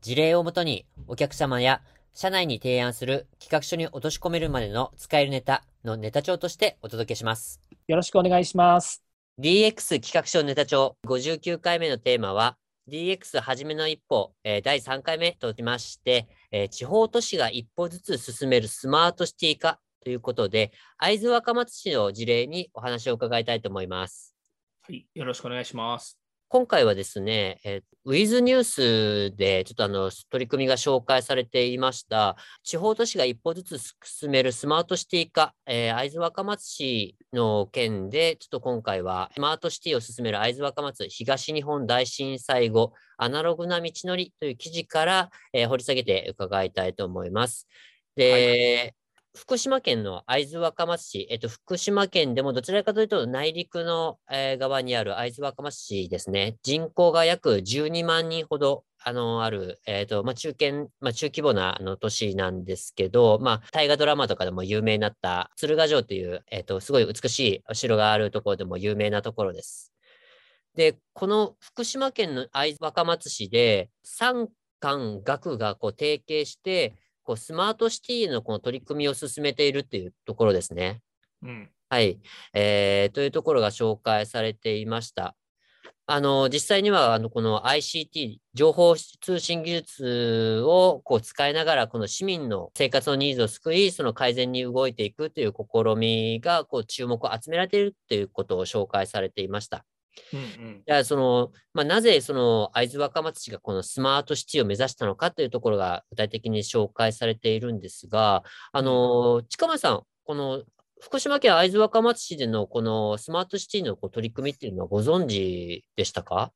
事例をもとにお客様や社内に提案する企画書に落とし込めるまでの使えるネタのネタ帳としてお届けします。よろしくお願いします。DX 企画書ネタ帳59回目のテーマは DX はじめの一歩、えー、第3回目としまして、えー、地方都市が一歩ずつ進めるスマートシティ化ということで、会津若松市の事例にお話を伺いたいと思います。はい、よろしくお願いします。今回はですね、えー、ウィズニュースでちょっとあの取り組みが紹介されていました、地方都市が一歩ずつ進めるスマートシティ化、えー、会津若松市の件で、ちょっと今回はスマートシティを進める会津若松東日本大震災後、アナログな道のりという記事から、えー、掘り下げて伺いたいと思います。で、はい福島県の会津若松市、えっと、福島県でもどちらかというと内陸の、えー、側にある会津若松市ですね、人口が約12万人ほどあの、ある、えっ、ー、と、まあ、中堅、まあ、中規模な、あの、都市なんですけど、まあ、大河ドラマとかでも有名になった、鶴ヶ城という、えっ、ー、と、すごい美しいお城があるところでも有名なところです。で、この福島県の会津若松市で、産官学がこう提携して、こうスマートシティのこの取り組みを進めているっていうところですね。うん、はい、えー。というところが紹介されていました。あの、実際には、あの、この ICT、情報通信技術をこう使いながら、この市民の生活のニーズを救い、その改善に動いていくという試みが、こう、注目を集められているということを紹介されていました。うんうん、じゃあその、まあ、なぜその会津若松市がこのスマートシティを目指したのかというところが具体的に紹介されているんですが、あの、近間さん、この福島県会津若松市でのこのスマートシティのこう取り組みっていうのはご存知でしたか？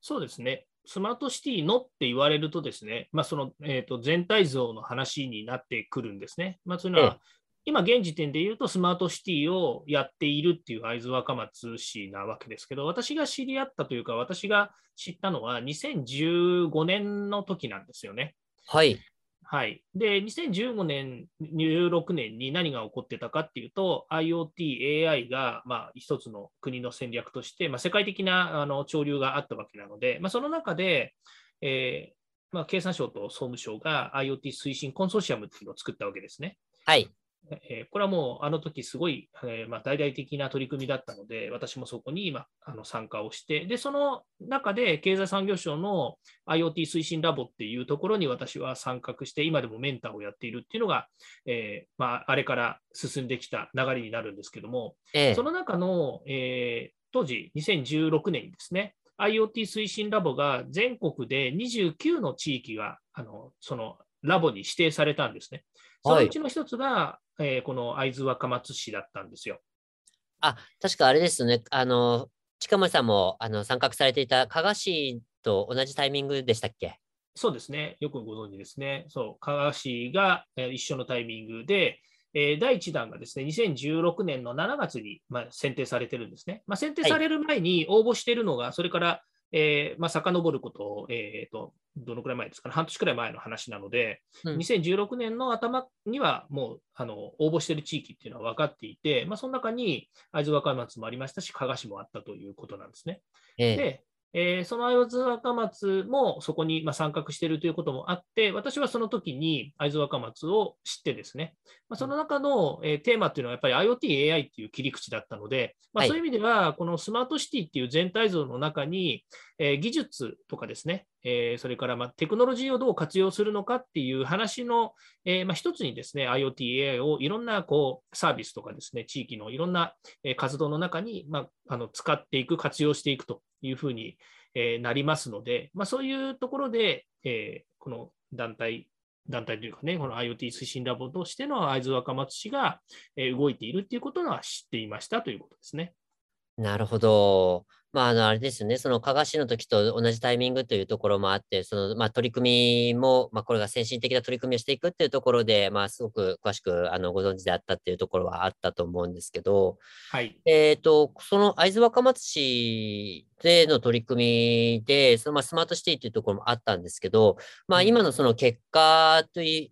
そうですね。スマートシティのって言われるとですね、まあ、その、えーと、全体像の話になってくるんですね。まあ、そういうのは、今現時点で言うとスマートシティをやっているっていう会津若松市なわけですけど、私が知り合ったというか、私が知ったのは2015年の時なんですよね。はい。はい。で、2015年、16年に何が起こってたかっていうと、IoT、AI が、まあ、一つの国の戦略として、まあ、世界的なあの潮流があったわけなので、まあ、その中で、えーまあ、経産省と総務省が IoT 推進コンソーシアムっていうのを作ったわけですね。はい。えこれはもうあの時すごい、えまあ、大々的な取り組みだったので、私もそこに今あの参加をして、で、その中で経済産業省の IoT 推進ラボっていうところに私は参画して、今でもメンターをやっているっていうのが、えー、まあ、あれから進んできた流れになるんですけども、ええ、その中の、えー、当時2016年にですね、IoT 推進ラボが全国で29の地域があのそのラボに指定されたんですね。そのうちの一つが、えー、この会津若松市だったんですよ。あ、確かあれですね。あの、近森さんもあの参画されていた加賀市と同じタイミングでしたっけ？そうですね。よくご存知ですね。そう、加賀市が、えー、一緒のタイミングで、えー、第1弾がですね、2016年の7月に、まあ、選定されてるんですね。まあ、選定される前に応募しているのが、はい、それからえー、まあ、遡ること、えーと、どのくらい前ですかね、半年くらい前の話なので、うん、2016年の頭にはもうあの応募している地域っていうのは分かっていて、まあ、その中に会津若松もありましたし、加賀市もあったということなんですね。えー、でえー、その会津若松もそこにま参画しているということもあって、私はその時に会津若松を知ってですね、まあ、その中の、えテーマっていうのはやっぱり IoT、AI っていう切り口だったので、まあ、そういう意味では、このスマートシティっていう全体像の中に、え技術とかですね、えそれからまテクノロジーをどう活用するのかっていう話の、えま一つにですね、IoT、AI をいろんなこうサービスとかですね、地域のいろんな活動の中に、まあ、の使っていく、活用していくというふうに、えなりますので、まあ、そういうところで、えこの団体、団体というかね、この IoT 推進ラボとしての会津若松市が動いているということは知っていましたということですね。なるほど。まあ、あの、あれですよね。その、加賀市の時と同じタイミングというところもあって、その、まあ、取り組みも、まあ、これが先進的な取り組みをしていくっていうところで、まあ、すごく詳しく、あの、ご存知であったっていうところはあったと思うんですけど、はい。えっと、その会津若松市での取り組みで、その、まあ、スマートシティっていうところもあったんですけど、まあ、今のその結果とい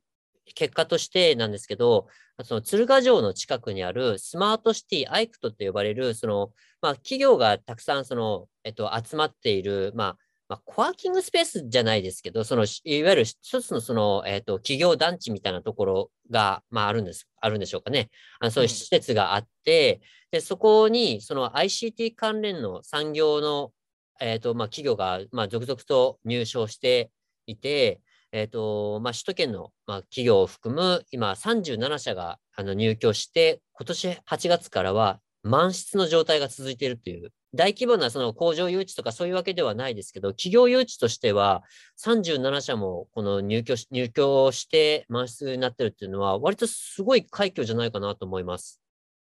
結果としてなんですけど、その鶴ヶ城の近くにあるスマートシティアイクトって呼ばれる、その、まあ、企業がたくさん、その、えっと、集まっている、まあ、まあ、コワーキングスペースじゃないですけど、その、いわゆる一つのその、えっ、と、企業団地みたいなところが、まあ、あるんです、あるんでしょうかね。あのそういう施設があって、うん、で、そこに、その ICT 関連の産業の、えっ、ー、と、まあ、企業が、まあ、続々と入賞していて、え、ー、と、まあ、首都圏の、まあ、企業を含む、今37社があの入居して、今年8月からは満室の状態が続いているという、大規模なその工場誘致とかそういうわけではないですけど、企業誘致としては37社もこの入居入居して満室になっているっていうのは、割とすごい快挙じゃないかなと思います。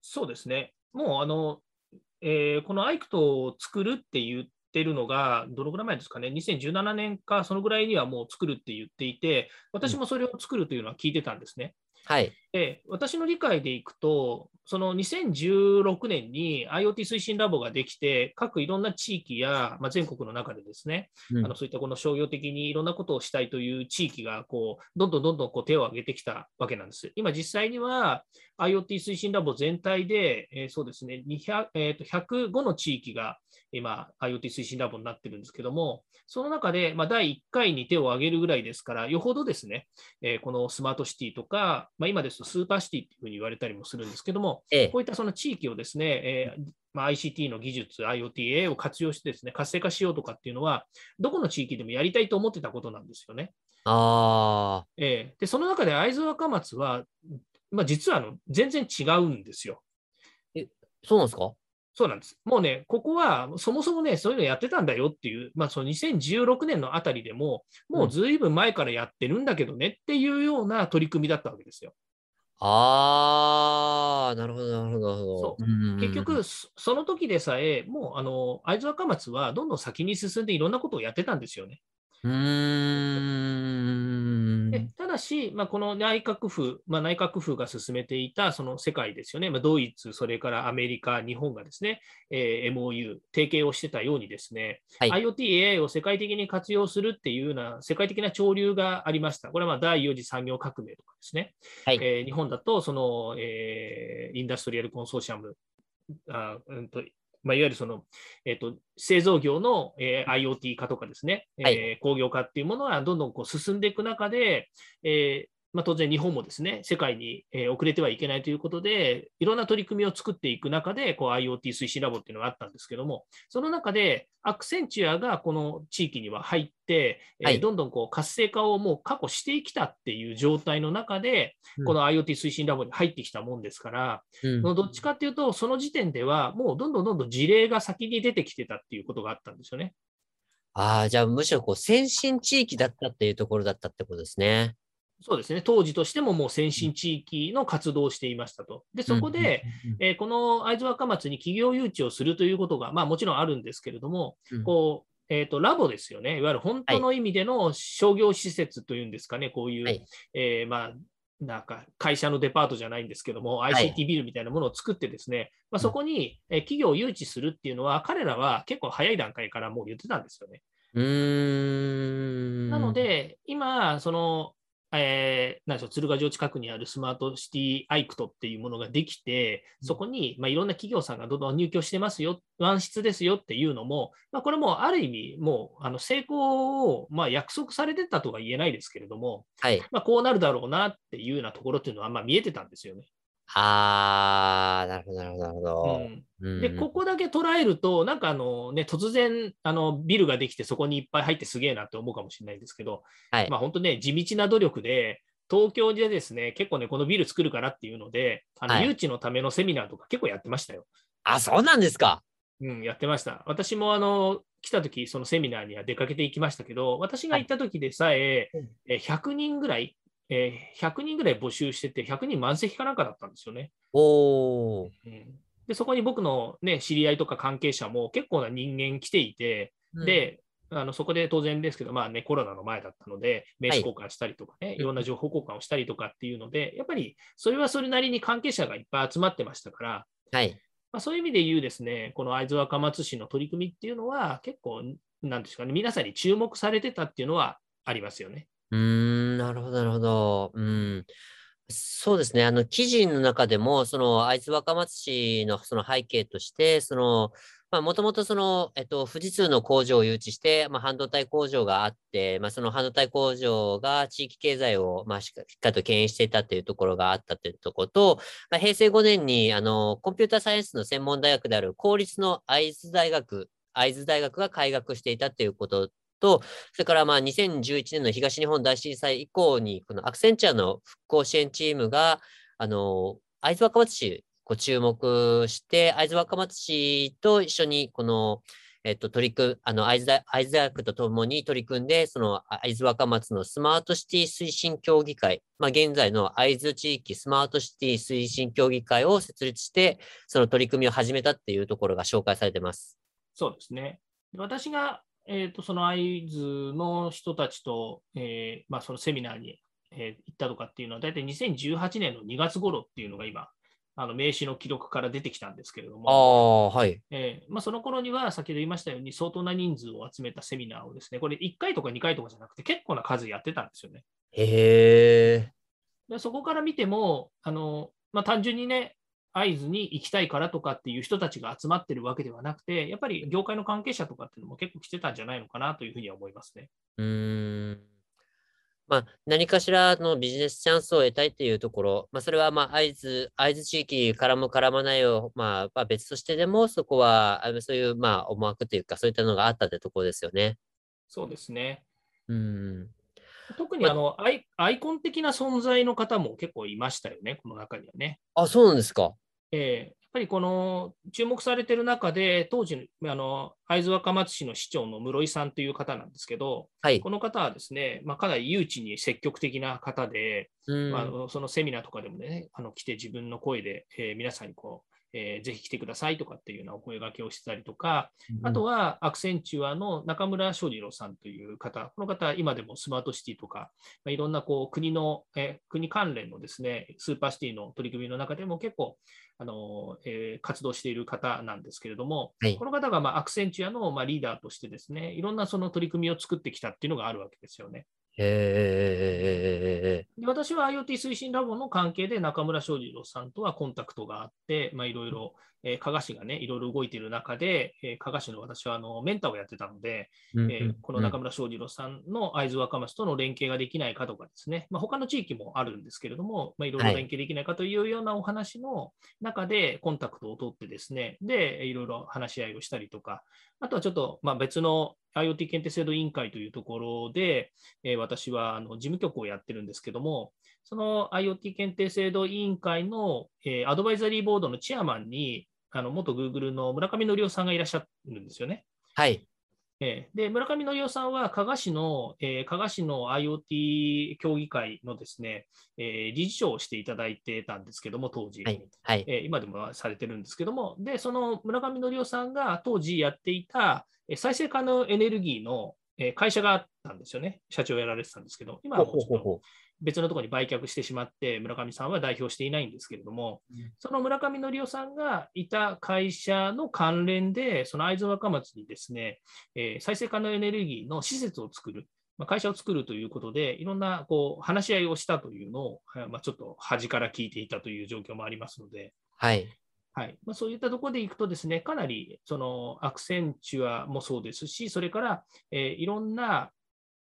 そうですね。もうあの、えー、このアイクトを作るっていうってるのが、どのぐらい前ですかね、2017年か、そのぐらいにはもう作るって言っていて、私もそれを作るというのは聞いてたんですね。はい、で私の理解でいくと、その2016年に IoT 推進ラボができて、各いろんな地域や、まあ、全国の中でですね、うん、あのそういったこの商業的にいろんなことをしたいという地域がこうどんどんどんどんこう手を挙げてきたわけなんです。今、実際には IoT 推進ラボ全体で、えー、そうですね200、えー、と105の地域が今、IoT 推進ラボになってるんですけども、その中で、まあ、第1回に手を挙げるぐらいですから、よほどですね、えー、このスマートシティとか、まあ、今ですとスーパーシティっていうふうに言われたりもするんですけども、ええ、こういったその地域をですね、えーまあ、ICT の技術、IoT、を活用してですね、活性化しようとかっていうのは、どこの地域でもやりたいと思ってたことなんですよね。あえー、でその中で会津若松は、まあ、実はあの全然違うんですよ。え、そうなんですか？そうなんです。もうね、ここはそもそもね、そういうのやってたんだよっていう、まあ、その2016年のあたりでも、もうずいぶん前からやってるんだけどねっていうような取り組みだったわけですよ。ああ、なるほど、なるほど、なるほど。結局、その時でさえ、もうあの会津若松はどんどん先に進んでいろんなことをやってたんですよね。うんだし、まあ、この内閣府、まあ、内閣府が進めていたその世界ですよね、まあ、ドイツ、それからアメリカ、日本がですね、えー、MOU、提携をしてたようにですね、はい、IoT、AI を世界的に活用するっていうような世界的な潮流がありました。これはまあ第4次産業革命とかですね、はい、えー、日本だとその、えー、インダストリアルコンソーシアムあ、うんとまあ、いわゆるその、えーと、製造業の、えー、IoT 化とかですね、はい、えー、工業化っていうものがどんどんこう進んでいく中で、えー、まあ、当然日本もですね、世界に、え遅れてはいけないということで、いろんな取り組みを作っていく中で、こう IoT 推進ラボっていうのがあったんですけども、その中でアクセンチュアがこの地域には入って、はい、えどんどんこう活性化をもう過去してきたっていう状態の中で、うん、この IoT 推進ラボに入ってきたもんですから、うん、どっちかっていうと、その時点ではもうどんどんどんどん事例が先に出てきてたっていうことがあったんですよね。ああ、じゃあむしろこう先進地域だったっていうところだったってことですね。そうですね、当時としてももう先進地域の活動をしていましたと。で、そこで、えー、この会津若松に企業誘致をするということが、まあ、もちろんあるんですけれども、うん、こうえーと、ラボですよね、いわゆる本当の意味での商業施設というんですかね、はい、こういう、はい、えー、まあ、なんか会社のデパートじゃないんですけども、ICT ビルみたいなものを作ってですね、はい、まあ、そこに企業を誘致するっていうのは、彼らは結構早い段階からもう言ってたんですよね。うん。なので、今、そのえー、なんでしょう鶴ヶ城近くにあるスマートシティアイクトっていうものができて、そこに、まあ、いろんな企業さんがどんどん入居してますよ、ワン室ですよっていうのも、まあ、これもある意味、もうあの成功を、まあ、約束されてたとは言えないですけれども、はいまあ、こうなるだろうなっていうようなところっていうのは、まあ、見えてたんですよね。あー、なるほど、なるほど、なるほど。うん、で、ここだけ捉えると、なんかあのね、突然、あの、ビルができて、そこにいっぱい入ってすげえなって思うかもしれないんですけど、はい、まあ本当ね、地道な努力で、東京でですね、結構ね、このビル作るからっていうので、あの、はい、誘致のためのセミナーとか結構やってましたよ。あ、そうなんですか。うん、やってました。私もあの、来た時そのセミナーには出かけていきましたけど、私が行った時でさえ、はい、100人ぐらいえー、100人ぐらい募集してて、100人満席かなんかだったんですよね。おうん、ででそこに僕の、ね、知り合いとか関係者も結構な人間来ていて、うん、で、あのそこで当然ですけど、まあね、コロナの前だったので、名刺交換したりとかね、はい、いろんな情報交換をしたりとかっていうので、やっぱりそれはそれなりに関係者がいっぱい集まってましたから、はい。まあ、そういう意味で言うですね、この会津若松市の取り組みっていうのは、結構、なんですかね、皆さんに注目されてたっていうのはありますよね。うーん、なるほど、なるほど。うん。そうですね。あの、記事の中でも、その、会津若松市のその背景として、その、まあ、もともとその、えっと、富士通の工場を誘致して、まあ、半導体工場があって、まあ、その半導体工場が地域経済を、まあ、しっかりと牽引していたっていうところがあったというところと、まあ、平成5年に、あの、コンピューターサイエンスの専門大学である公立の会津大学、会津大学が開学していたということと、それからまあ2011年の東日本大震災以降に、このアクセンチャーの復興支援チームが、あの、会津若松市、こう注目して、会津若松市と一緒に、この、えっと、取り組あの、会津大会津大学とともに取り組んで、その、会津若松のスマートシティ推進協議会、まあ、現在の会津地域スマートシティ推進協議会を設立して、その取り組みを始めたっていうところが紹介されてます。そうですね。私がえーと、その会津の人たちと、えーまあ、そのセミナーに、えー行ったとかっていうのは、大体2018年の2月頃っていうのが今、あの名刺の記録から出てきたんですけれどあも、あ、はい。えーまあ、その頃には先ほど言いましたように、相当な人数を集めたセミナーをですね、これ1回とか2回とかじゃなくて、結構な数やってたんですよね。へえ。でそこから見ても、あのまあ、単純にね、会津に行きたいからとかっていう人たちが集まってるわけではなくて、やっぱり業界の関係者とかっていうのも結構来てたんじゃないのかなというふうには思いますね。うーん。まあ、何かしらのビジネスチャンスを得たいっていうところ、まあ、それは、まあ、会津、会津地域に絡む、絡まないを、まあ、まあ、別としてでも、そこは、そういう、まあ、思惑というか、そういったのがあったってところですよね。そうですね。うん。特にあのアイアイコン的な存在の方も結構いましたよね、この中にはね。あ、そうなんですか。えーやっぱりこの注目されてる中で、当時あの会津若松市の市長の室井さんという方なんですけど、はい。この方はですね、まあ、かなり誘致に積極的な方で、うん。まあそのセミナーとかでもね、あの来て自分の声で、えー皆さんにこう、えーぜひ来てくださいとかっていうようなお声掛けをしてたりとか、あとはアクセンチュアの中村翔二郎さんという方、この方、今でもスマートシティとか、まあ、いろんなこう国の、えー国関連のですね、スーパーシティの取り組みの中でも結構、あのえー活動している方なんですけれども、はいこの方がまあアクセンチュアのまあリーダーとしてですね、いろんなその取り組みを作ってきたっていうのがあるわけですよね。へ。で私は IoT 推進ラボの関係で中村翔二郎さんとはコンタクトがあって、まあ、いろいろ、えー加賀市がね、いろいろ動いている中で、えー加賀市の私はあのメンターをやってたので、うんえーこの中村翔二郎さんの会津若松との連携ができないかとかですね、まあ、他の地域もあるんですけれども、まあ、いろいろはい。連携できないかというようなお話の中でコンタクトを取ってですね、で、いろいろ話し合いをしたりとか、あとはちょっと、まあ、別の IoT 検定制度委員会というところで、えー私はあの事務局をやってるんですけども、その IoT 検定制度委員会の、えーアドバイザリーボードのチェアマンに、あの元 Google の村上則夫さんがいらっしゃるんですよね。はい。えーで村上則夫さんは加賀市の、えー加賀市の IoT 協議会のですね、えー理事長をしていただいてたんですけども、当時。はい。はい。えー今でもされてるんですけども、で、その村上則夫さんが当時やっていたえー再生可能エネルギーのえー会社があったんですよね。社長をやられてたんですけど、今はもうちょっとほ別のところに売却してしまって、村上さんは代表していないんですけれども、うんその村上則夫さんがいた会社の関連で、その会津若松にですね、えー再生可能エネルギーの施設を作る、まあ、会社を作るということで、いろんなこう話し合いをしたというのを、はいまあ、ちょっと端から聞いていたという状況もありますので、はい。はいまあ、そういったところでいくとですね、かなりそのアクセンチュアもそうですし、それから、えーいろんな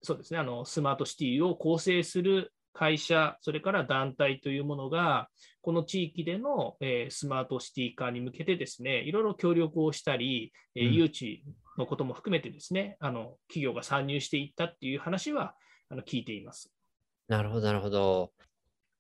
そうですねあのスマートシティを構成する会社、それから団体というものが、この地域での、えースマートシティ化に向けてですね、いろいろ協力をしたり、え誘致のことも含めてですね、あの企業が参入していったっていう話はあの聞いています。なるほど、なるほど。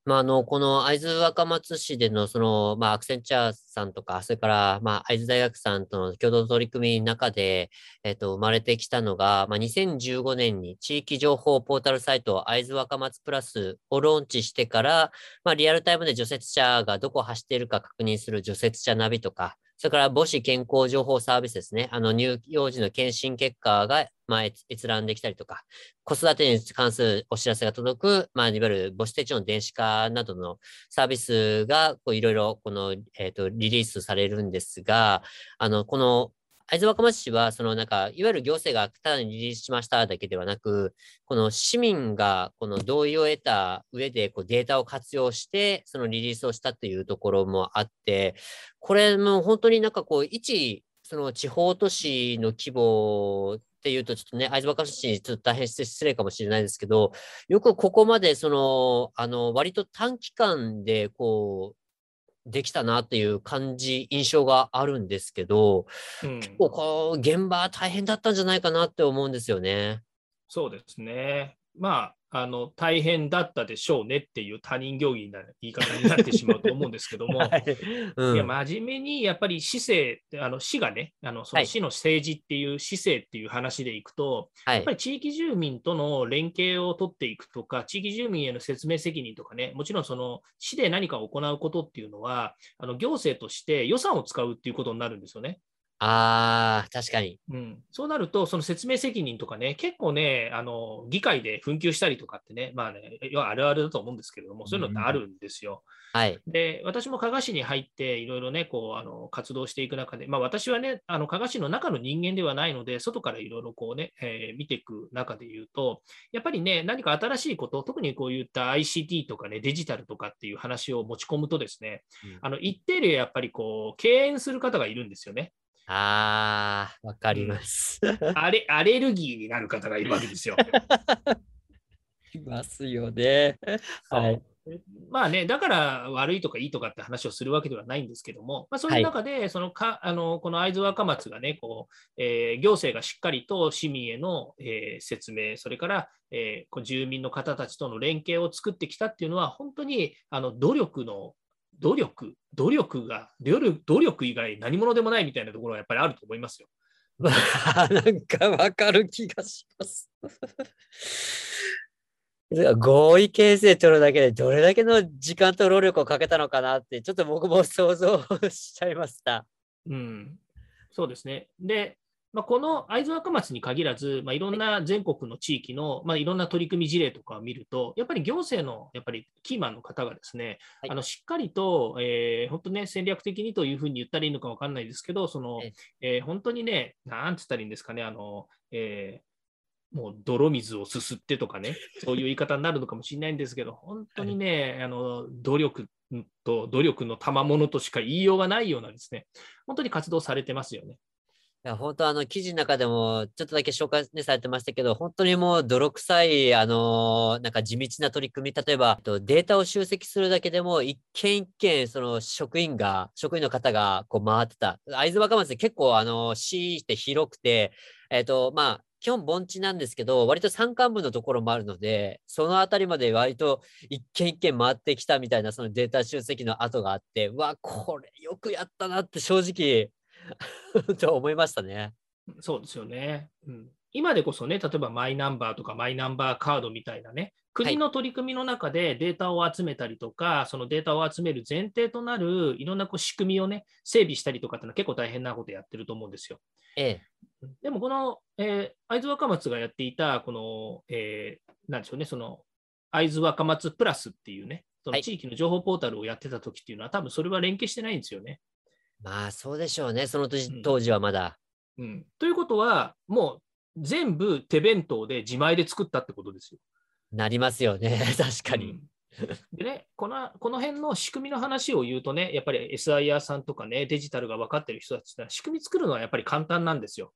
まあ、あの、この会津若松市での、その、まあ、アクセンチャーさんとか、それから、まあ、会津大学さんとの共同取り組みの中で、えっと、生まれてきたのが、まあ、2015年に地域情報ポータルサイト、会津若松プラスをローンチしてから、まあ、リアルタイムで除雪車がどこ走っているか確認する除雪車ナビとか、それから母子健康情報サービスですね。あの、乳幼児の検診結果が、まあ、閲覧できたりとか、子育てに関するお知らせが届く、まあ、いわゆる母子手帳の電子化などのサービスが、こう、いろいろ、この、えっ、ー、と、リリースされるんですが、あの、この、会津若松市は、そのなんか、いわゆる行政がただにリリースしましただけではなく、この市民がこの同意を得た上でこうデータを活用して、そのリリースをしたというところもあって、これも本当になんかこう、一、その地方都市の規模っていうと、ちょっとね、会津若松市にちょっと大変失礼かもしれないですけど、よくここまで、その、あの、割と短期間で、こう、できたなっていう感じ、印象があるんですけど、うん、結構こう、現場大変だったんじゃないかなって思うんですよね。そうですね。まあ、あの大変だったでしょうねっていう他人行儀な言い方になってしまうと思うんですけども、はい。うん、いや真面目にやっぱり市政、あの市がね、あのその市の政治っていう市政っていう話でいくと、はい、やっぱり地域住民との連携を取っていくとか、地域住民への説明責任とかね、もちろんその市で何かを行うことっていうのは、あの行政として予算を使うっていうことになるんですよね。ああ、確かに。うん、そうなると、その説明責任とかね、結構ね、あの議会で紛糾したりとかってね、まあね、あるあるだと思うんですけれども、そういうのってあるんですよ。うん、はい、で、私も加賀市に入って、いろいろね、こうあの活動していく中で、まあ、私はね、あの加賀市の中の人間ではないので、外からいろいろこうね、えー、見ていく中で言うと、やっぱりね、何か新しいこと、特にこういった ICT とかね、デジタルとかっていう話を持ち込むとですね、うん、あの一定例やっぱりこう敬遠する方がいるんですよね。ああ、わかります、アレ。アレルギーになる方がいるわけですよ。いますよね。はい。まあね、だから悪いとかいいとかって話をするわけではないんですけども、まあ、そういう中で、そのかあのこの会津若松がねこう、えー、行政がしっかりと市民への、えー、説明、それから、えー、住民の方たちとの連携を作ってきたっていうのは、本当にあの努力の努力、努力が、努力以外何者でもないみたいなところはやっぱりあると思いますよ。なんかわかる気がします。合意形成取るだけでどれだけの時間と労力をかけたのかなって、ちょっと僕も想像しちゃいました。うん、そうですね。で、まあ、この会津若松に限らず、まあ、いろんな全国の地域の、まあ、いろんな取り組み事例とかを見ると、やっぱり行政のやっぱりキーマンの方がですね、はい、あのしっかりと、えー、本当ね、戦略的にというふうに言ったらいいのか分かんないですけど、そのえー、本当にね、なんつったらいいんですかね、あのえー、もう泥水をすすってとかね、そういう言い方になるのかもしれないんですけど、本当にね、はい、あの努力と努力の賜物としか言いようがないようなですね、本当に活動されてますよね。いや、本当あの記事の中でもちょっとだけ紹介、ね、されてましたけど、本当にもう泥臭い、あのー、なんか地道な取り組み、例えばデータを集積するだけでも、一件一件、その職員が、職員の方がこう回ってた。会津若松って結構、あのー、市って広くて、えっ、と、まあ、基本盆地なんですけど、割と山間部のところもあるので、そのあたりまで割と一件一件回ってきたみたいなそのデータ集積の跡があって、うわ、これよくやったなって正直 と思いましたね。そうですよね、うん。今でこそね、例えばマイナンバーとかマイナンバーカードみたいなね、国の取り組みの中でデータを集めたりとか、はい、そのデータを集める前提となるいろんなこう仕組みをね、整備したりとかってのは結構大変なことやってると思うんですよ。ええ、でもこの、えー、会津若松がやっていた、この、えー、なんでしょうね、その会津若松プラスっていうね、その地域の情報ポータルをやってた時っていうのは、はい、多分それは連携してないんですよね。まあ、そうでしょうね。その時、当時はまだ。うん。ということは、もう全部手弁当で自前で作ったってことですよ。なりますよね。確かに。うんでね、このこの辺の仕組みの話を言うとね、やっぱり SIR さんとかね、デジタルが分かってる人たちは、仕組み作るのはやっぱり簡単なんですよ。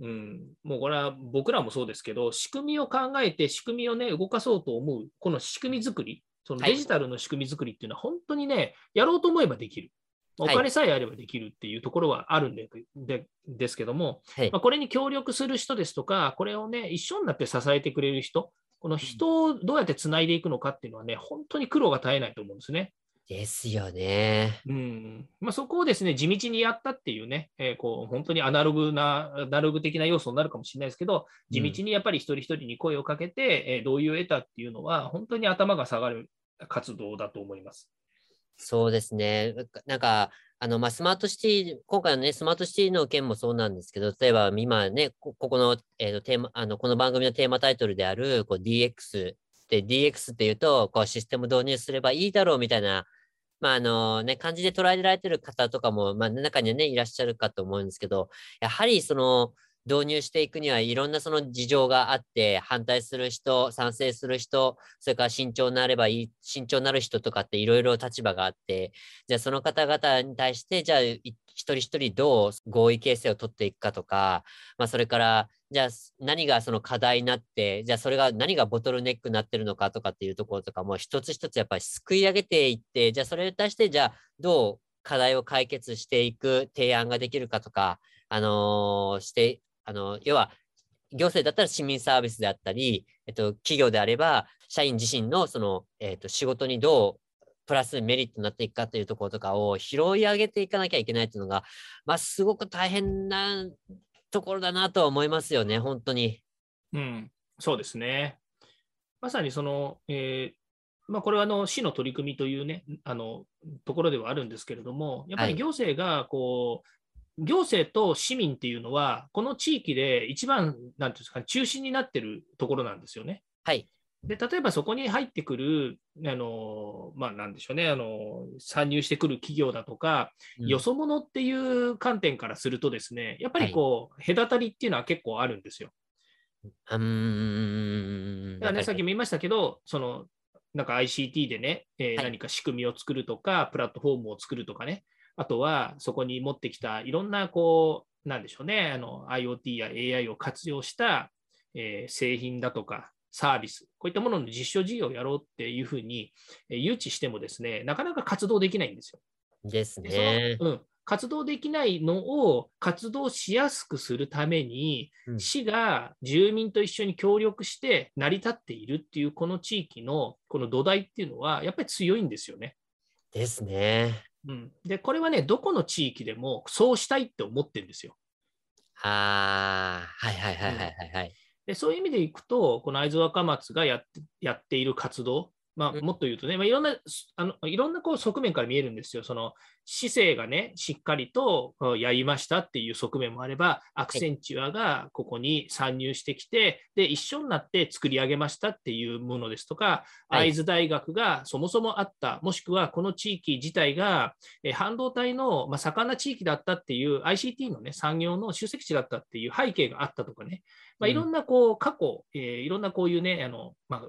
うん、もうこれは僕らもそうですけど、仕組みを考えて、仕組みをね、動かそうと思う、この仕組み作り、そのデジタルの仕組み作りっていうのは、本当にね、やろうと思えばできる。お金さえあればできるっていうところはあるんででですけども、はい、まあ、これに協力する人ですとか、これをね、一緒になって支えてくれる人、この人をどうやってつないでいくのかっていうのはね、本当に苦労が絶えないと思うんですね。ですよね。うんまあ、そこをですね、地道にやったっていうね、えーこう本当にアナログな、アナログ的な要素になるかもしれないですけど、地道にやっぱり一人一人に声をかけて、えー同意を得たっていうのは、本当に頭が下がる活動だと思います。そうですね。なんか、あの、まあ、スマートシティ、今回のね、スマートシティの件もそうなんですけど、例えば今ね、ここの、えーとテーマ、あの、この番組のテーマタイトルである、こう、DX で、DX っていうと、こう、システム導入すればいいだろうみたいな、まあ、あのね、感じで捉えられてる方とかも、まあ、中にはね、いらっしゃるかと思うんですけど、やはりその、導入していくにはいろんなその事情があって、反対する人、賛成する人、それから慎重になればいい、慎重になる人とかっていろいろ立場があって、じゃあその方々に対して、じゃあ一人一人どう合意形成を取っていくかとか、まあそれから、じゃあ何がその課題になって、じゃあそれが何がボトルネックになってるのかとかっていうところとかも一つ一つやっぱりすくい上げていって、じゃあそれに対して、じゃあどう課題を解決していく提案ができるかとか、あのーして、あの要は行政だったら市民サービスであったり、えっと、企業であれば、社員自身のその、えっと、仕事にどうプラスメリットになっていくかというところとかを拾い上げていかなきゃいけないというのが、まあ、すごく大変なところだなとは思いますよね、本当に。うん、そうですね。まさにその、えーまあ、これはあの市の取り組みというね、あのところではあるんですけれども、やっぱり行政がこう、行政と市民っていうのは、この地域で一番、なんていうんですか、中心になってるところなんですよね。はい。で例えばそこに入ってくる、あのまあ、なんでしょうねあの、参入してくる企業だとか、うんよそ者っていう観点からするとですね、やっぱりこう、隔たりっていうのは結構あるんですよ。うーん。だからね、さっきもも言いましたけど、そのなんか ICT でね、えーはい何か仕組みを作るとか、プラットフォームを作るとかね、あとはそこに持ってきたいろんな、こう、なんでしょうね、あの IoT や AI を活用した、えー製品だとか、サービス、こういったものの実証事業をやろうっていうふうに、えー誘致してもですね、なかなか活動できないんですよ。ですでね。うん、活動できないのを活動しやすくするために、うん市が住民と一緒に協力して成り立っているっていうこの地域のこの土台っていうのはやっぱり強いんですよね。ですね。うん、でこれはねどこの地域でもそうしたいって思ってるんですよ。ああ、はいはいはいはいはいはい。でそういう意味でいくとこの会津若松がやってやっている活動まあ、うんもっと言うとね、まあ、いろんな、あのいろんなこう側面から見えるんですよ。その姿勢がね、しっかりとやりましたっていう側面もあれば、アクセンチュアがここに参入してきて、で、一緒になって作り上げましたっていうものですとか、はい。会津大学がそもそもあった、もしくはこの地域自体が、えー半導体の、まあ、盛んな地域だったっていう ICT のね、産業の集積地だったっていう背景があったとかね、まあ、うん。いろんなこう過去、えーいろんなこういうね、あのま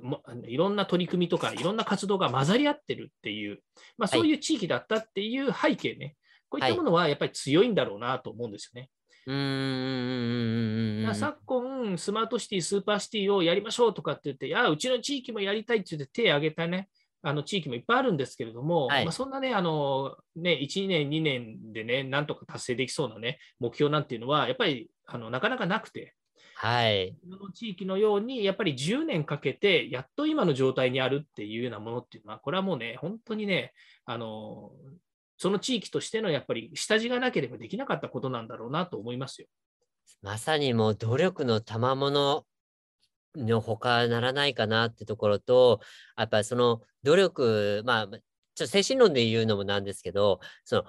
いろんな取り組みとか、いろんな活動が混ざり合ってるっていう、まあ、そういう地域だったっていう背景ね、こういったものはやっぱり強いんだろうなと思うんですよね。うーん。昨今、スマートシティ、スーパーシティをやりましょうとかって言って、いや、うちの地域もやりたいって言って手を挙げたね、あの地域もいっぱいあるんですけれども、はいまあ、そんなね、あのね、1年、2年でね、なんとか達成できそうなね、目標なんていうのは、やっぱりあのなかなかなくて、はい。この地域のように、やっぱり10年かけて、やっと今の状態にあるっていうようなものっていうのは、これはもうね、本当にね、あのその地域としてのやっぱり下地がなければできなかったことなんだろうなと思いますよ。まさにもう努力の賜物のほかならないかなってところと、やっぱりその努力、まあ、ちょっと精神論で言うのもなんですけど、その、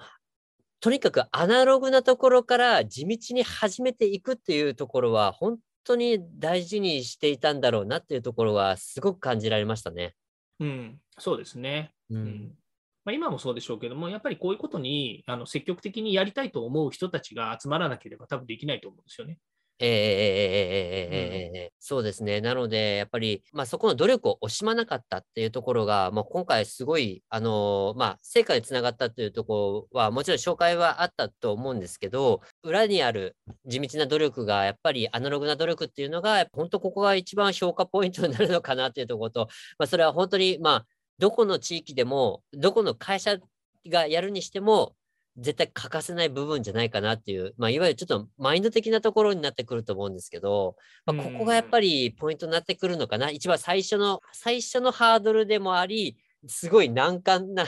とにかくアナログなところから地道に始めていくっていうところは、本当に大事にしていたんだろうなっていうところは、すごく感じられましたね。うん、そうですね。ううんまあ、今もそうでしょうけども、やっぱりこういうことにあの積極的にやりたいと思う人たちが集まらなければ、多分できないと思うんですよね。えー、うん、そうですね。なので、やっぱり、まあ、そこの努力を惜しまなかったっていうところが、まあ、今回すごい、あのまあ、成果につながったというところは、もちろん紹介はあったと思うんですけど、裏にある地道な努力が、やっぱりアナログな努力っていうのが、本当ここが一番評価ポイントになるのかなっていうところと、まあ、それは本当に、まあ、どこの地域でも、どこの会社がやるにしても、絶対欠かせない部分じゃないかなっていう、まあ、いわゆるちょっとマインド的なところになってくると思うんですけど、まあ、ここがやっぱりポイントになってくるのかな。一番最初の、最初のハードルでもあり、すごい難関なっ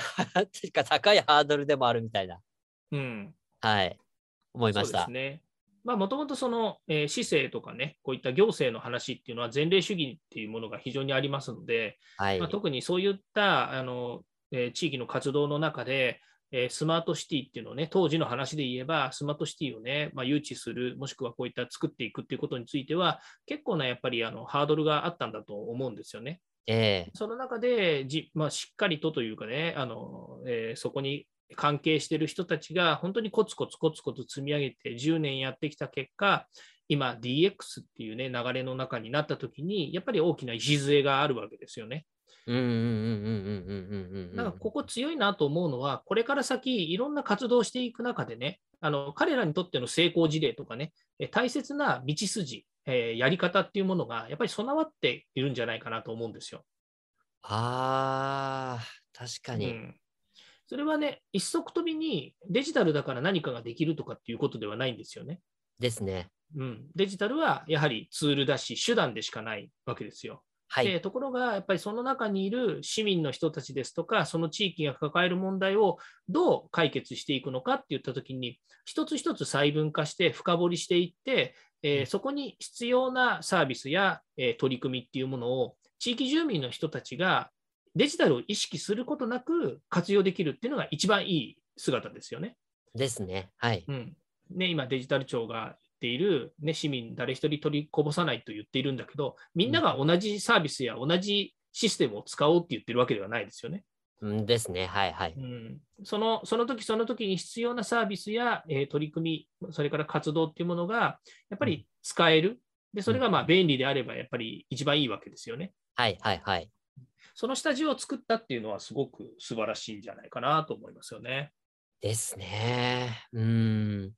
ていうか高いハードルでもあるみたいな。うん。はい。思いました。そうですね。まあ、もともとその、えー、市政とかね、こういった行政の話っていうのは前例主義っていうものが非常にありますので、はい、まあ、特にそういったあの、えー、地域の活動の中で、えー、スマートシティっていうのをね、当時の話で言えば、スマートシティをね、まあ、誘致する、もしくはこういった作っていくっていうことについては、結構なやっぱりあのハードルがあったんだと思うんですよね。えー、その中でじ、まあ、しっかりとというかね、あのえー、そこに関係している人たちが本当にコツコツコツコツ積み上げて10年やってきた結果、今 DX っていうね、流れの中になった時に、やっぱり大きな礎があるわけですよね。だからここ強いなと思うのは、これから先、いろんな活動していく中でね、あの彼らにとっての成功事例とかね、大切な道筋、えー、やり方っていうものが、やっぱり備わっているんじゃないかなと思うんですよ。ああ、確かに、うん。それはね、一足飛びにデジタルだから何かができるとかっていうことではないんですよね。ですね。うん、デジタルはやはりツールだし、手段でしかないわけですよ。はい、でところが、やっぱりその中にいる市民の人たちですとか、その地域が抱える問題をどう解決していくのかっていったときに、一つ一つ細分化して深掘りしていって、えー、そこに必要なサービスや、えー、取り組みっていうものを地域住民の人たちがデジタルを意識することなく活用できるっていうのが一番いい姿ですよね。ですね。はい。うん、ね今、デジタル庁がている、ね、市民誰一人取りこぼさないと言っているんだけど、みんなが同じサービスや同じシステムを使おうって言ってるわけではないですよね。うんですね。はいはい。うん、そのその時その時に必要なサービスや、えー、取り組み、それから活動っていうものが、やっぱり使える。で、それがまあ便利であれば、やっぱり一番いいわけですよね。はいはいはい。その下地を作ったっていうのは、すごく素晴らしいんじゃないかなと思いますよね。ですね。うん。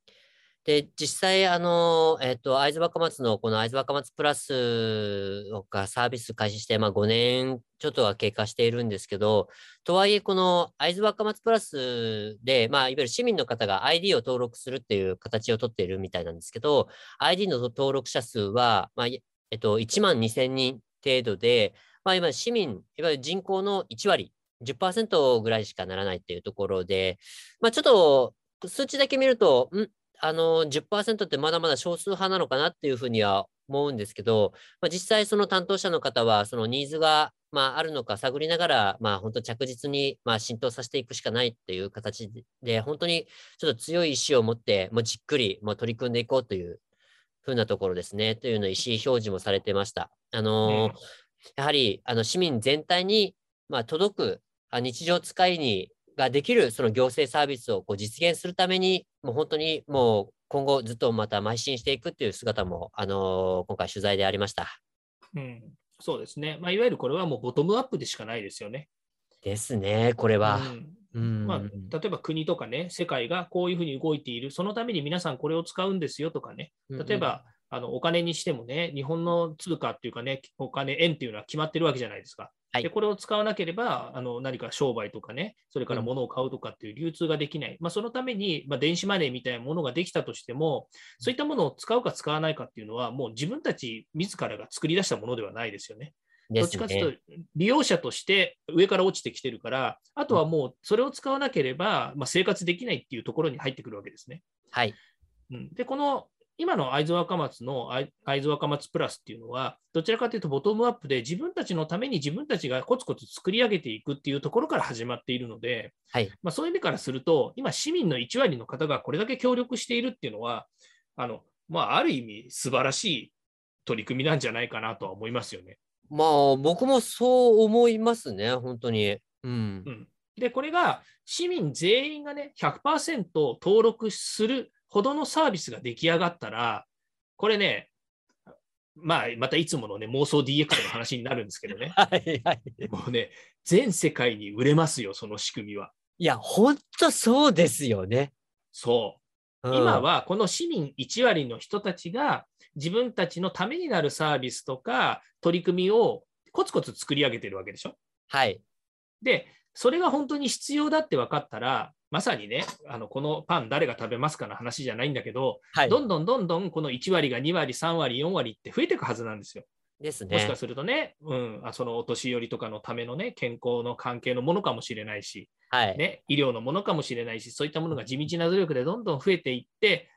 で、実際、あの、えっ、と、会津若松のこの会津若松プラスがサービス開始して、まあ、5年ちょっとは経過しているんですけど、とはいえ、この会津若松プラスで、まあ、いわゆる市民の方が ID を登録するっていう形をとっているみたいなんですけど、ID の登録者数は、まあ、えっと、1万2000人程度で、まあ、今、市民、いわゆる人口の1割、10%ぐらいしかならないっていうところで、まあ、ちょっと数値だけ見ると、ん？あの10%ってまだまだ少数派なのかなっていうふうには思うんですけど、まあ、実際その担当者の方はそのニーズがまああるのか探りながら、まあ本当着実にまあ浸透させていくしかないっていう形で、本当にちょっと強い意志を持って、もうじっくりもう取り組んでいこうというふうなところですね、というのを意思表示もされてました。あのー、やはりあの市民全体にまあ届く日常使いにができるその行政サービスをこう実現するために、もう本当にもう今後ずっとまた邁進していくっていう姿も、あのー、今回取材でありました。うん、そうですね。まあ、いわゆるこれはもうボトムアップでしかないですよね。ですね、これは。うん、まあ、例えば国とかね、世界がこういうふうに動いている、そのために皆さんこれを使うんですよとかね、例えば、あのお金にしてもね、日本の通貨っていうかね、お金、円っていうのは決まってるわけじゃないですか。はい、でこれを使わなければあの何か商売とかね、それから物を買うとかっていう流通ができない、うん、まあ、そのために、まあ、電子マネーみたいなものができたとしても、そういったものを使うか使わないかっていうのは、もう自分たち自らが作り出したものではないですよね。どっちかというと、利用者として上から落ちてきてるから、あとはもうそれを使わなければ、まあ、生活できないっていうところに入ってくるわけですね。はい。うん、で、この今の会津若松の会津若松プラスっていうのは、どちらかというとボトムアップで自分たちのために自分たちがコツコツ作り上げていくっていうところから始まっているので、はいまあ、そういう意味からすると、今、市民の1割の方がこれだけ協力しているっていうのは、あのまあ、ある意味素晴らしい取り組みなんじゃないかなとは思いますよね。まあ、僕もそう思いますね、本当に。うん、うん、で、これが市民全員がね、100%登録するほどのサービスが出来上がったら、これね、まあ、またいつものね、妄想 DX の話になるんですけどね。はいはい。もうね、全世界に売れますよ、その仕組みは。いや、本当そうですよね。そう。うん、今はこの市民1割の人たちが自分たちのためになるサービスとか取り組みをコツコツ作り上げてるわけでしょ。はい。で、それが本当に必要だって分かったら、まさにね、あのこのパン誰が食べますかの話じゃないんだけど、はい。どんどんどんどんこの1割が2割、3割、4割って増えていくはずなんですよ。ですねもしか。するとね、うん、あそのお年寄りとかのためのね、健康の関係のものかもしれないし、はい。ね、医療のものかもしれないし、そういったものが地道な努力でどんどん増えていって、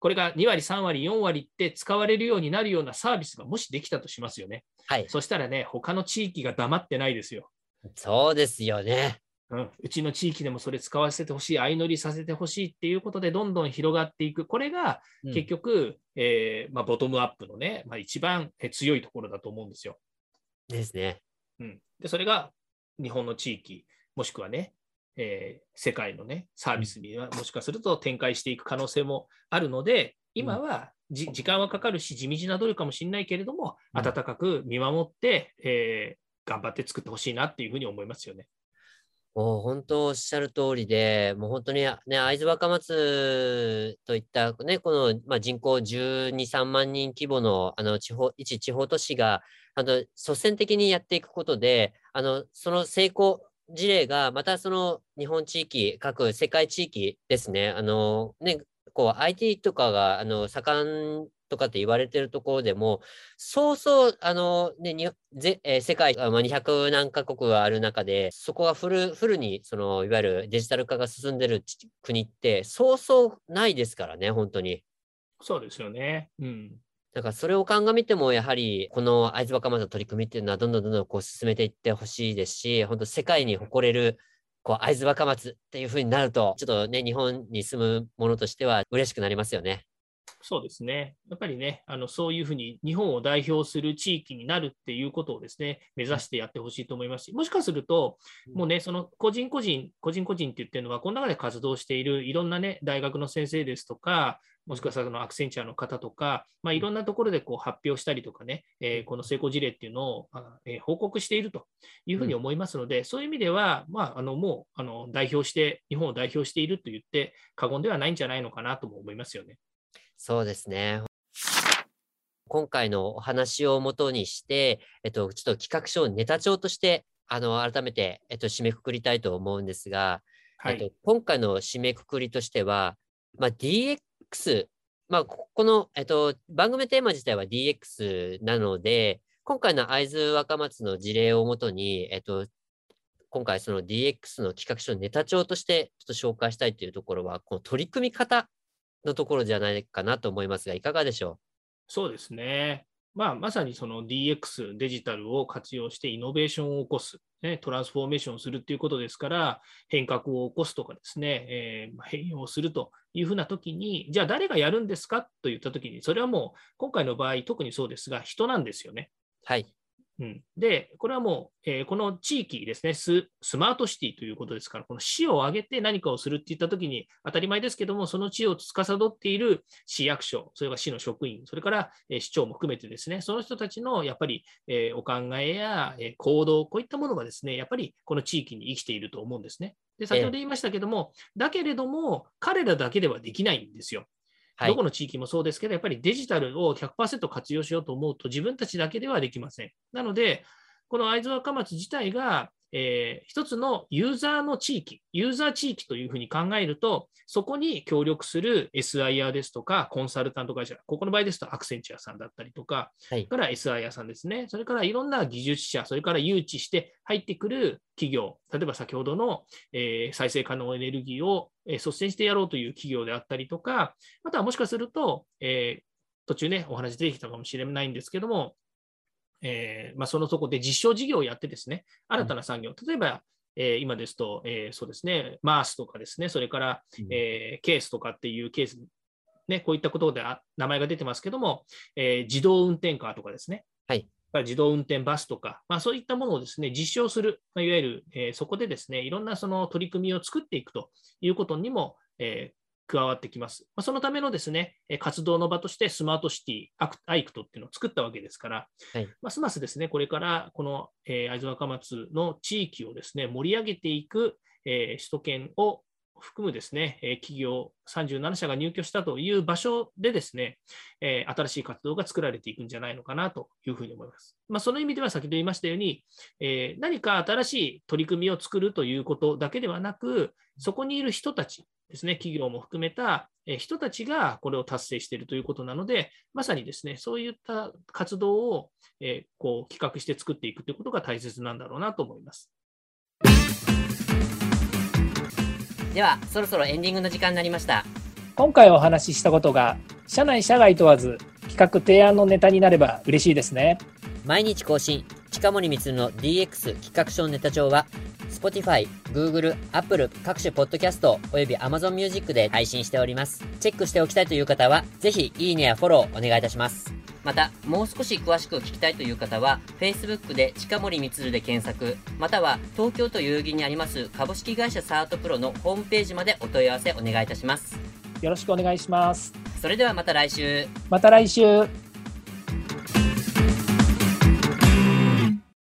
これが2割、3割、4割って使われるようになるようなサービスがもしできたとしますよね。はい。そしたらね、他の地域が黙ってないですよ。そうですよね。うん、うちの地域でもそれ使わせてほしい、相乗りさせてほしいっていうことで、どんどん広がっていく。これがうん結局、えーまあ、ボトムアップのね、まあ、一番え強いところだと思うんですよ。ですね。うん、でそれが日本の地域、もしくはね、えー世界のね、サービスにはもしかすると展開していく可能性もあるので、今はじ時間はかかるし、地道な努力かもしれないけれども、うん温かく見守って、えー頑張って作ってほしいなっていうふうに思いますよね。もう本当おっしゃる通りで、もう本当にね、会津若松といったね、この、まあ、人口12、3万人規模のあの地方、一地方都市が、あの、率先的にやっていくことで、あの、その成功事例が、またその日本地域、各世界地域ですね、あの、ね、こう IT とかが、あの、盛んとかって言われてるところでも、そうそう、あの、ね、にぜえー世界、あまあ、200何カ国ある中で、そこがフル、フルに、その、いわゆるデジタル化が進んでるち国って、そうそうないですからね、本当に。そうですよね。うん。だからそれを鑑みても、やはり、この会津若松の取り組みっていうのは、どんどんどんどんこう進めていってほしいですし、本当世界に誇れる、こう、会津若松っていうふうになると、ちょっとね、日本に住む者としては嬉しくなりますよね。そうですね。やっぱりね、あのそういうふうに日本を代表する地域になるっていうことをですね、目指してやってほしいと思いますし、もしかすると、もうね、その個人個人、個人個人って言ってるのは、この中で活動しているいろんなね、大学の先生ですとか、もしくはそのアクセンチャーの方とか、まあ、いろんなところでこう発表したりとかね、えーこの成功事例っていうのを、あえー報告しているというふうに思いますので、そういう意味では、まあ、あのもうあの代表して、日本を代表していると言って過言ではないんじゃないのかなとも思いますよね。そうですね。今回のお話をもとにして、えっと、ちょっと企画書をネタ帳として、あの、改めて、えっと、締めくくりたいと思うんですが、はい。えっと、今回の締めくくりとしては、まあ、DX、まあ、ここの、えっと、番組テーマ自体は DX なので、今回の会津若松の事例をもとに、えっと、今回その DX の企画書のネタ帳としてちょっと紹介したいというところは、この取り組み方のところじゃないかなと思いますが、いかがでしょそうですね。まあ、まさにその DX、デジタルを活用してイノベーションを起こす、ね、トランスフォーメーションをするということですから、変革を起こすとかですね、えーまあ変容するというふうなときに、じゃあ誰がやるんですかといったときに、それはもう今回の場合、特にそうですが、人なんですよね。うはい。うん、で、これはもう、えーこの地域ですねス、スマートシティということですから、この市を挙げて何かをするっていったときに、当たり前ですけども、その地を司っている市役所、それから市の職員、それから、え市長も含めてですね、その人たちのやっぱり、えーお考えや、え行動、こういったものがですね、やっぱりこの地域に生きていると思うんですね。で、先ほど言いましたけども、だけれども、彼らだけではできないんですよ。どこの地域もそうですけど、やっぱりデジタルを100%活用しようと思うと、自分たちだけではできません。なので、この会津若松自体が、えー一つのユーザーの地域、ユーザー地域というふうに考えると、そこに協力する SIR ですとか、コンサルタント会社、ここの場合ですとアクセンチュアさんだったりとか、はい。それから SIR さんですね、それからいろんな技術者、それから誘致して入ってくる企業、例えば先ほどの、えー再生可能エネルギーを、えー率先してやろうという企業であったりとか、またはもしかすると、えー途中ね、お話出てきたかもしれないんですけども、えーまあ、そのとこで実証事業をやってですね、新たな産業、例えば、えー今ですと、えーそうですね、マースとかですね、それから、えーケースとかっていうケース、ね、こういったことであ名前が出てますけども、えー自動運転カーとかですね、はい。自動運転バスとか、まあ、そういったものをですね、実証する、まあ、いわゆる、えーそこでですね、いろんなその取り組みを作っていくということにも、えー加わってきます。まあ、そのためのですね、えー活動の場としてスマートシティ、アクアイクトっていうのを作ったわけですから、はいますますですね、これからこの、えー会津若松の地域をですね、盛り上げていく、えー首都圏を含むですね、え企業37社が入居したという場所でですね、え新しい活動が作られていくんじゃないのかなというふうに思います。まあ、その意味では先ほど言いましたように、え何か新しい取り組みを作るということだけではなく、そこにいる人たちですね、企業も含めた人たちがこれを達成しているということなので、まさにですね、そういった活動を、えこう企画して作っていくということが大切なんだろうなと思います。ではそろそろエンディングの時間になりました。今回お話ししたことが社内社外問わず企画提案のネタになれば嬉しいですね。毎日更新近森光の DX 企画書ネタ帳は Spotify、Google、Apple 各種ポッドキャストおよび Amazon Music で配信しておりますチェックしておきたいという方はぜひいいねやフォローお願いいたしますまた、もう少し詳しく聞きたいという方は、Facebook で近森光で検索、または東京都代々木にあります株式会社サートプロのホームページまでお問い合わせお願いいたします。よろしくお願いします。それではまた来週。また来週。